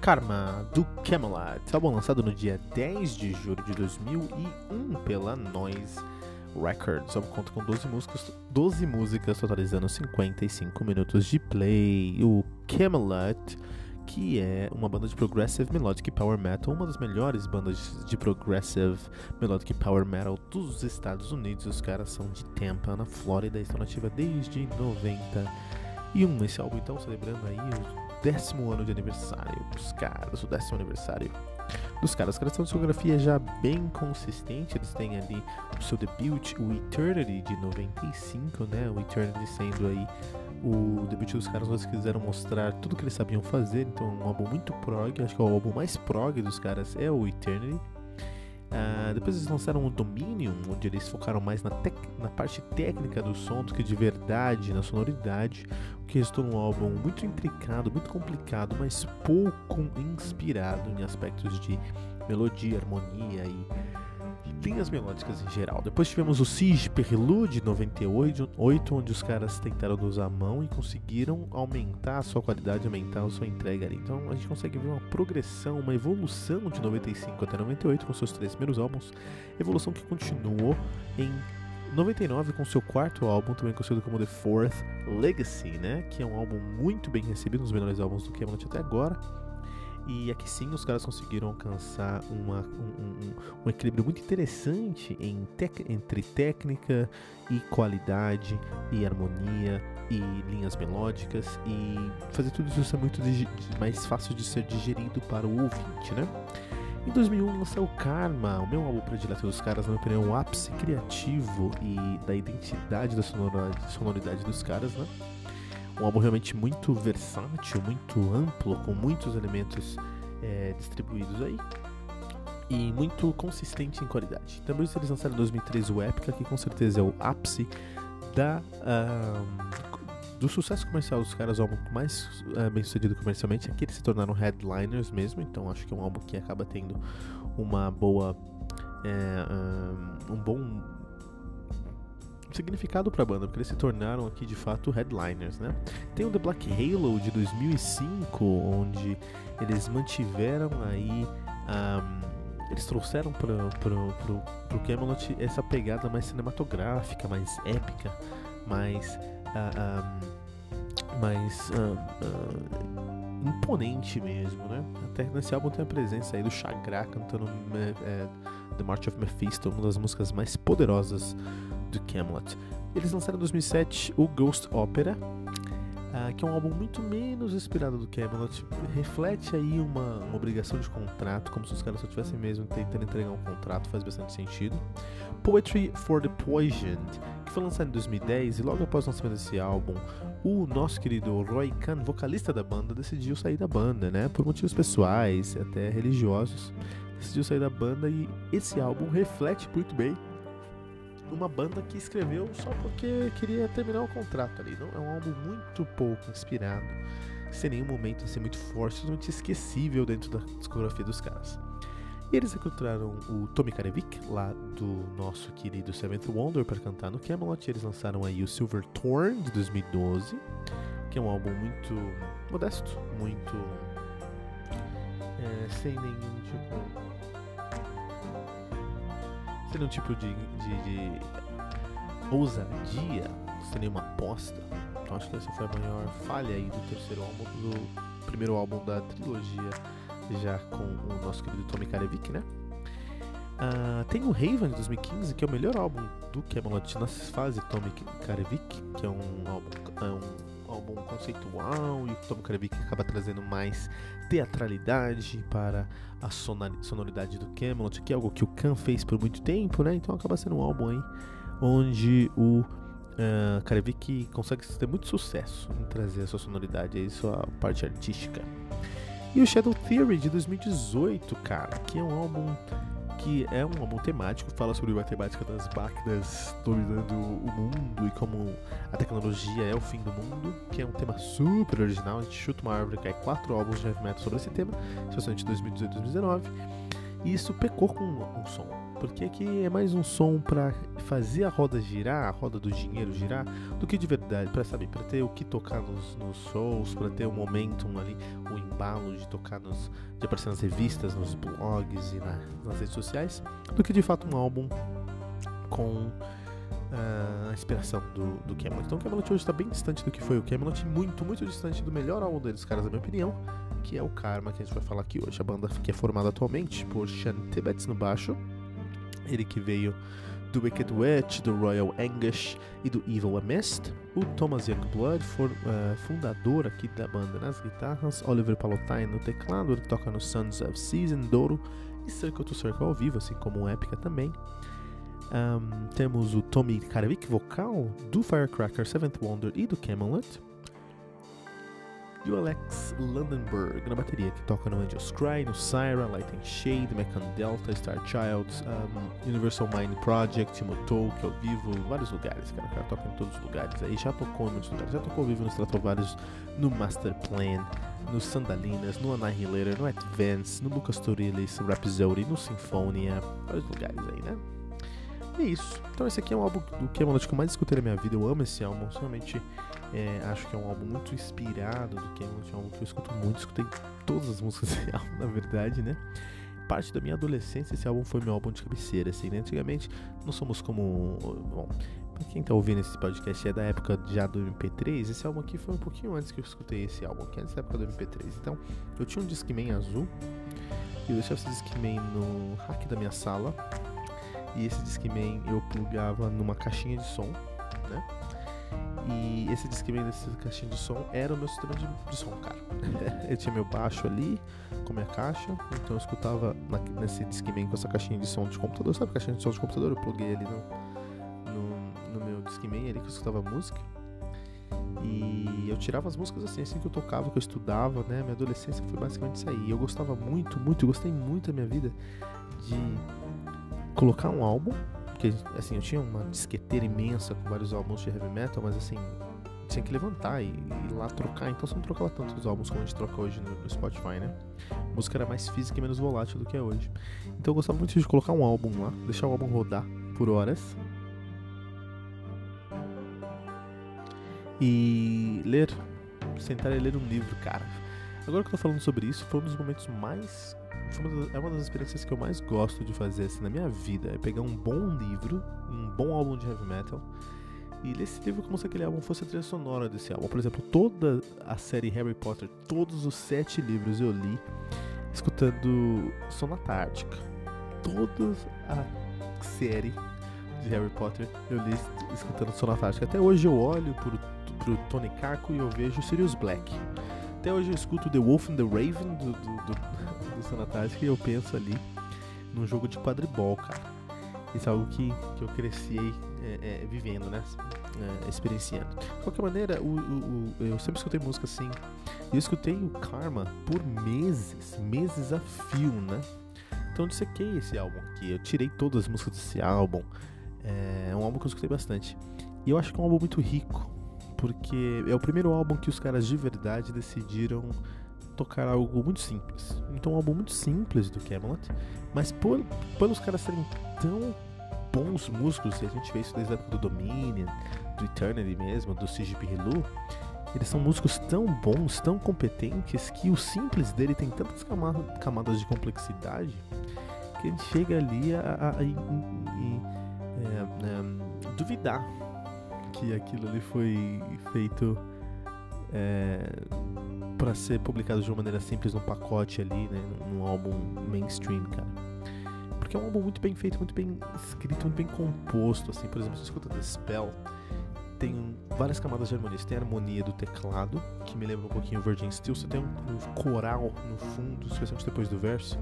Karma, do Camelot, álbum lançado no dia 10 de julho de 2001 pela Noise Records. O álbum conta com 12 músicas, 12 músicas totalizando 55 minutos de play. O Camelot, que é uma banda de progressive melodic power metal, uma das melhores bandas de progressive melodic power metal dos Estados Unidos. Os caras são de Tampa, na Flórida, estão nativa desde 91. Esse álbum, então, celebrando aí o décimo ano de aniversário dos caras, o décimo aniversário dos caras. Os caras têm uma discografia já bem consistente, eles têm ali o seu debut, o Eternity de 95, né? O Eternity sendo aí o debut dos caras, eles quiseram mostrar tudo que eles sabiam fazer, então um álbum muito prog, acho que é o álbum mais prog dos caras é o Eternity. Uh, depois eles lançaram o Dominion, onde eles focaram mais na, na, parte técnica do som do que de verdade na sonoridade, o que resultou num álbum muito intricado, muito complicado, mas pouco inspirado em aspectos de melodia, harmonia e linhas melódicas em geral. Depois tivemos o Siege Prelude 98, onde os caras tentaram usar a mão e conseguiram aumentar a sua qualidade, aumentar a sua entrega ali. Então a gente consegue ver uma progressão, uma evolução de 95 até 98 com seus três primeiros álbuns, evolução que continuou em 99 com seu quarto álbum, também conhecido como The Fourth Legacy, né? Que é um álbum muito bem recebido, um dos melhores álbuns do Camelot até agora. E aqui sim os caras conseguiram alcançar uma, um, um, um, equilíbrio muito interessante em tec entre técnica e qualidade e harmonia e linhas melódicas e fazer tudo isso ser muito mais fácil de ser digerido para o ouvinte, né? Em 2001 lançou o Karma, o meu álbum predileto dos caras, na minha opinião, o ápice criativo e da identidade da sonoridade, sonoridade dos caras, né? Um álbum realmente muito versátil, muito amplo, com muitos elementos é, distribuídos aí e muito consistente em qualidade. Também eles lançaram em 2013 o Epica, que com certeza é o ápice da, uh, do sucesso comercial dos caras, o álbum mais uh, bem sucedido comercialmente. Aqui eles se tornaram headliners mesmo, então acho que é um álbum que acaba tendo uma boa. É, um, um bom significado para a banda, porque eles se tornaram aqui de fato headliners, né? Tem o The Black Halo de 2005, onde eles mantiveram aí um, eles trouxeram pro, pro, pro, pro Camelot essa pegada mais cinematográfica, mais épica, mais uh, um, mais uh, uh, imponente mesmo, né? Até nesse álbum tem a presença aí do Chagra cantando é, The March of Mephisto, uma das músicas mais poderosas do Camelot. Eles lançaram em 2007 o Ghost Opera, uh, que é um álbum muito menos inspirado do Camelot. Reflete aí uma, uma, obrigação de contrato, como se os caras só tivessem mesmo tentando entregar um contrato, faz bastante sentido. Poetry for the Poisoned, que foi lançado em 2010 e logo após o lançamento desse álbum, o nosso querido Roy Khan, vocalista da banda, decidiu sair da banda, né? Por motivos pessoais, até religiosos. Decidiu sair da banda e esse álbum reflete muito bem uma banda que escreveu só porque queria terminar o contrato ali. Não, é um álbum muito pouco inspirado sem nenhum momento assim, muito forte, totalmente esquecível dentro da discografia dos caras. E eles recrutaram o Tommy Karevik, lá do nosso querido Seventh Wonder, para cantar no Camelot. Eles lançaram aí o Silver Thorn de 2012, que é um álbum muito modesto, muito. É, sem nenhum tipo. Sem nenhum tipo de, de, de ousadia, sem nenhuma aposta. Então acho que essa foi a maior falha aí do terceiro álbum, do primeiro álbum da trilogia já com o nosso querido Tommy Karevik, né? Uh, tem o Raven de 2015, que é o melhor álbum do Camelot na fase Tommy Karevik, que é um álbum, é um álbum conceitual e o Tommy Karevik acaba trazendo mais teatralidade para a sonoridade do Camelot, que é algo que o Khan fez por muito tempo, né? Então acaba sendo um álbum aí onde o uh, consegue ter muito sucesso em trazer a sua sonoridade e sua parte artística. E o Shadow Theory de 2018, cara, que é um álbum que é um álbum temático, fala sobre a matemática das máquinas dominando o mundo e como a tecnologia é o fim do mundo, que é um tema super original. A gente chuta uma árvore, cai quatro álbuns de heavy metal sobre esse tema, especialmente 2018 e 2019. E isso pecou com um som. Porque aqui é mais um som para fazer a roda girar, a roda do dinheiro girar, do que de verdade, para saber, para ter o que tocar nos, nos shows, para ter o momentum ali, o embalo de tocar nos, de aparecer nas revistas, nos blogs e na, nas redes sociais, do que de fato um álbum com uh, a inspiração do, do Camelot. Então o Camelot hoje está bem distante do que foi o Camelot, muito, muito distante do melhor álbum deles, caras, na minha opinião, que é o Karma, que a gente vai falar aqui hoje. A banda que é formada atualmente por Sean Tibbets no baixo, ele que veio do Wicked Witch, do Royal Anguish e do Evil Amist. O Thomas Youngblood, for, uh, fundador aqui da banda nas guitarras. Oliver Palotine no teclado, ele toca no Sons of Season, Douro e Circle to Circle ao vivo, assim como o Epica também. Um, temos o Tommy Karavik, vocal do Firecracker, Seventh Wonder e do Camelot e o Alex Landenberg na bateria, que toca no Angel's Cry, no Siren, Light and Shade, Mechan Delta, Star Child, um, Universal Mind Project, Motoke ao vivo, vários lugares, cara. O cara toca em todos os lugares aí, já tocou em muitos lugares, já tocou ao vivo no Stratovarius, no Master Plan, no Sandalinas, no Annihilator, no Advance, no Lucas Torilis, Rhapsody, no Symphonia, vários lugares aí, né? É isso. Então esse aqui é um álbum do que é que eu mais escutei na minha vida. Eu amo esse álbum, realmente é, acho que é um álbum muito inspirado do Camelot, é um álbum que eu escuto muito, escutei todas as músicas desse álbum, na verdade, né? Parte da minha adolescência, esse álbum foi meu álbum de cabeceira, assim, né? Antigamente, não somos como. Bom, pra quem tá ouvindo esse podcast é da época já do MP3, esse álbum aqui foi um pouquinho antes que eu escutei esse álbum, que é época do MP3. Então, eu tinha um Discman azul, e eu deixava esse Discman no rack da minha sala, e esse Discman eu plugava numa caixinha de som, né? E esse Discman desse caixinha de som era o meu sistema de, de som, cara. eu tinha meu baixo ali com minha caixa, então eu escutava na, nesse Discman com essa caixinha de som de computador. Sabe a caixinha de som de computador? Eu pluguei ali no, no, no meu Discman ali que eu escutava música. E eu tirava as músicas assim, assim que eu tocava, que eu estudava, né? Minha adolescência foi basicamente isso aí. Eu gostava muito, muito, gostei muito da minha vida de colocar um álbum porque, assim, eu tinha uma disqueteira imensa com vários álbuns de heavy metal, mas assim, tinha que levantar e, ir lá trocar. Então você não trocava tanto os álbuns como a gente troca hoje no, no, Spotify, né? A música era mais física e menos volátil do que é hoje. Então eu gostava muito de colocar um álbum lá, deixar o álbum rodar por horas. E ler, sentar e ler um livro, cara. Agora que eu tô falando sobre isso, foi um dos momentos mais uma é uma das experiências que eu mais gosto de fazer assim, na minha vida. É pegar um bom livro, um bom álbum de heavy metal, e ler esse livro como se aquele álbum fosse a trilha sonora desse álbum. Por exemplo, toda a série Harry Potter, todos os sete livros eu li escutando Sonata Ártica. Toda a série de Harry Potter eu li escutando Sonata Ártica. Até hoje eu olho pro, pro Tony Carco e eu vejo Sirius Black. Até hoje eu escuto The Wolf and the Raven do, do, do, do e eu penso ali num jogo de quadribol, cara. Isso é algo que, que eu cresci é, é, vivendo, né? É, experienciando. De qualquer maneira, o, o, o, eu sempre escutei música assim. Eu escutei o Karma por meses, meses a fio, né? Então eu dissequei esse álbum aqui. Eu tirei todas as músicas desse álbum. É um álbum que eu escutei bastante. E eu acho que é um álbum muito rico porque é o primeiro álbum que os caras de verdade decidiram tocar algo muito simples. Então, um álbum muito simples do Camelot, mas por, pelos caras serem tão bons músicos, e a gente vê isso desde a época do Dominion, do Eternity mesmo, do CGP Hello, eles são músicos tão bons, tão competentes, que o simples dele tem tantas camadas de complexidade que ele chega ali a, a, a, a é, é, duvidar que aquilo ali foi feito é, para ser publicado de uma maneira simples num pacote ali, né, num álbum mainstream, cara. Porque é um álbum muito bem feito, muito bem escrito, muito bem composto, assim. Por exemplo, você escuta The Spell, tem várias camadas de harmonia. Você tem a harmonia do teclado, que me lembra um pouquinho o Virgin Steel. Você tem um, um coral no fundo, especialmente depois do verso,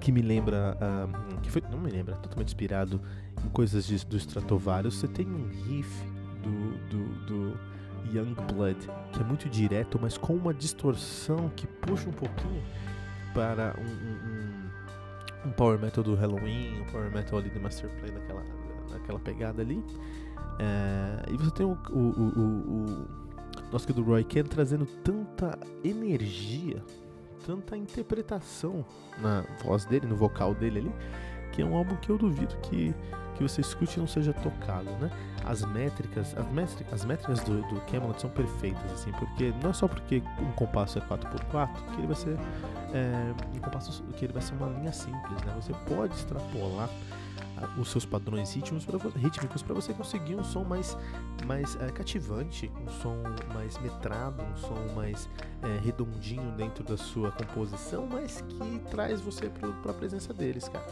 que me lembra. Uh, que foi, não me lembra, totalmente inspirado em coisas de, do Stratovarius. Você tem um riff do, do, do Young Blood, que é muito direto, mas com uma distorção que puxa um pouquinho para um, um, um power metal do Halloween, um power metal ali do Master Play naquela, naquela pegada ali. É, e você tem o, o, o, o nosso querido Roy Ken trazendo tanta energia, tanta interpretação na voz dele, no vocal dele ali, que é um álbum que eu duvido que, que você escute e não seja tocado, né? As métricas, as métricas, as métricas do, do Camelot são perfeitas, assim, porque não é só porque um compasso é 4x4 que ele vai ser é, um compasso que ele vai ser uma linha simples, né? Você pode extrapolar os seus padrões rítmicos para rítmicos para você conseguir um som mais mais é, cativante, um som mais metrado, um som mais é, redondinho dentro da sua composição, mas que traz você para a presença deles, cara.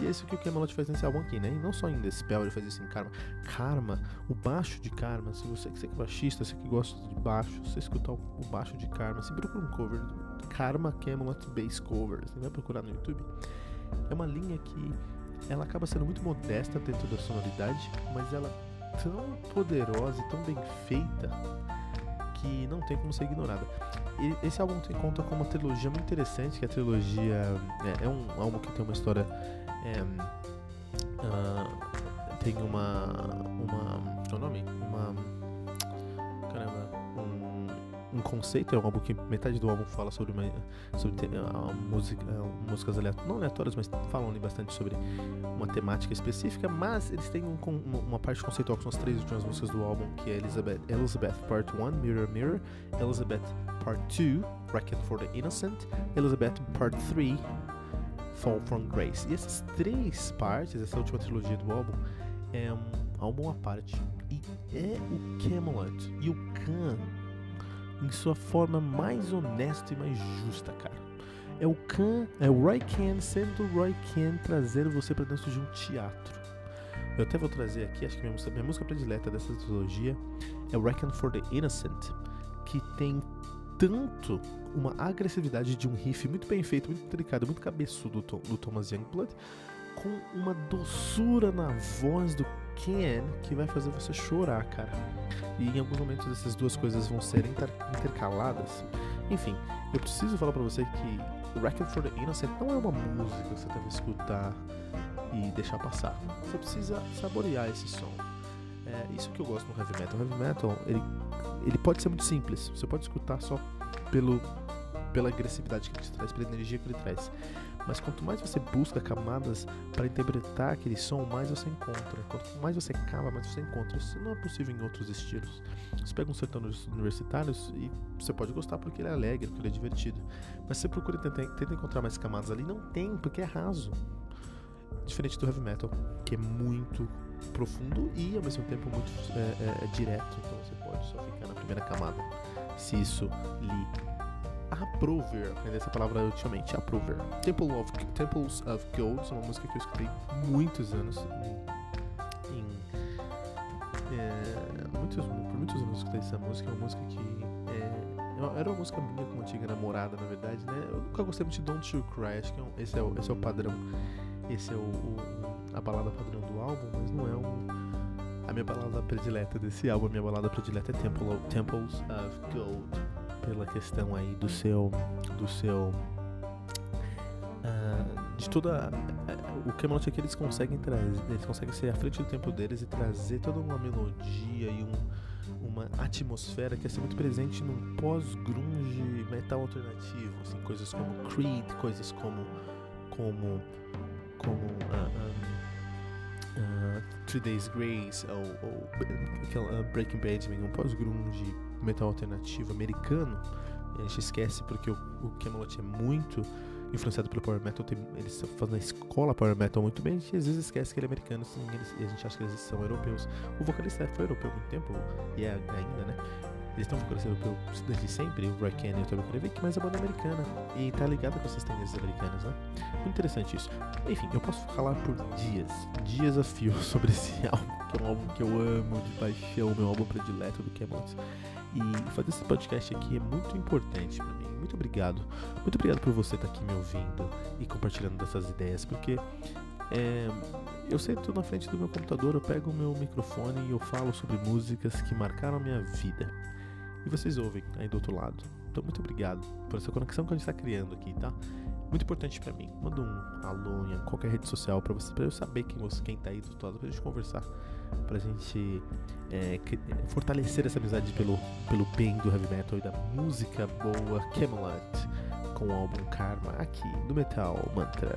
E é isso que o Camelot faz nesse álbum aqui, né? E não só em The Spell, ele faz isso em Karma. Karma, o baixo de Karma, se você, você que é baixista, você que gosta de baixo, você escutar o baixo de Karma, você procura um cover, Karma Camelot Bass Cover, você vai procurar no YouTube. É uma linha que ela acaba sendo muito modesta dentro da sonoridade, mas ela é tão poderosa e tão bem feita que não tem como ser ignorada. E esse álbum tem conta com uma trilogia muito interessante, que é a trilogia é, é um álbum que tem uma história é, uh, tem uma uma um conceito, é um álbum que metade do álbum fala sobre, uma, sobre a música, músicas aleatórias, não aleatórias, mas falam ali bastante sobre uma temática específica, mas eles têm um, uma parte conceitual que são as três últimas músicas do álbum, que é Elizabeth, Elizabeth Part 1, Mirror Mirror, Elizabeth Part 2, Reckon for the Innocent, Elizabeth Part 3, Fall from Grace. E essas três partes, essa última trilogia do álbum, é um álbum à parte. E é o Camelot e o Khan em sua forma mais honesta e mais justa, cara. É o Khan, é o Roy Khan sendo o Roy Khan trazendo você para dentro de um teatro. Eu até vou trazer aqui, acho que minha música, minha música predileta dessa trilogia é Reckon for the Innocent, que tem tanto uma agressividade de um riff muito bem feito, muito delicado, muito cabeçudo do, do Thomas Youngblood, com uma doçura na voz do Ken que vai fazer você chorar, cara. E em alguns momentos essas duas coisas vão ser inter intercaladas. Enfim, eu preciso falar para você que Record for the Innocent não é uma música que você deve escutar e deixar passar. Você precisa saborear esse som. É isso que eu gosto no heavy metal. O heavy metal, ele, ele pode ser muito simples. Você pode escutar só pelo, pela agressividade que ele traz, pela energia que ele traz. Mas quanto mais você busca camadas para interpretar aquele som, mais você encontra. Quanto mais você cava, mais você encontra. Isso não é possível em outros estilos. Você pega um sertanejo universitários e você pode gostar porque ele é alegre, porque ele é divertido. Mas você procura tentar, tenta encontrar mais camadas ali, não tem, porque é raso. Diferente do heavy metal, que é muito profundo e ao mesmo tempo muito é, é, é direto. Então você pode só ficar na primeira camada. Se isso lhe Approver, aprendi essa palavra ultimamente, Approver. Temple of, Temples of Gold, é uma música que eu escutei muitos anos em, em é, muitos, por muitos anos eu escutei essa música, é uma música que é, era uma música minha com uma antiga namorada, na verdade, né? Eu nunca gostei muito de Don't You Cry, acho que é um, esse, é o, esse é o padrão, esse é o, o, a balada padrão do álbum, mas não é um, a minha balada predileta desse álbum, a minha balada predileta é Temple of, Temples of Gold pela questão aí do seu do seu uh, de toda uh, o Camelot que eles conseguem trazer eles conseguem ser à frente do tempo deles e trazer toda uma melodia e um uma atmosfera que ia ser muito presente num pós-grunge metal alternativo, assim, coisas como Creed, coisas como como como uh, Three Days Grace ou, ou Breaking Benjamin, um pós-grunge metal alternativo americano. A gente esquece porque o, o Camelot é muito influenciado pelo Power Metal, tem, eles fazem a escola Power Metal muito bem, a gente às vezes esquece que ele é americano assim, eles, e a gente acha que eles são europeus. O vocalista foi europeu há muito tempo, e é ainda, né? Eles estão vocalista europeu desde sempre, o Roy Kenny e o Toby Korevic, mas a banda é americana, e tá ligada com essas tendências americanas, né? Muito interessante isso. Enfim, eu posso falar por dias, dias a fio sobre esse álbum, que é um álbum que eu amo de paixão, meu álbum predileto do Camelot. E fazer esse podcast aqui é muito importante para mim. Muito obrigado. Muito obrigado por você estar tá aqui me ouvindo e compartilhando dessas ideias, porque é, eu sento na frente do meu computador, eu pego o meu microfone e eu falo sobre músicas que marcaram a minha vida. E vocês ouvem aí do outro lado. Então, muito obrigado por essa conexão que a gente está criando aqui, tá? Muito importante para mim. Manda um alô em qualquer rede social para você, para eu saber quem você, quem tá aí do outro pra gente conversar, pra gente é, fortalecer essa amizade pelo, pelo bem do heavy metal e da música boa Camelot com o álbum Karma aqui no Metal Mantra.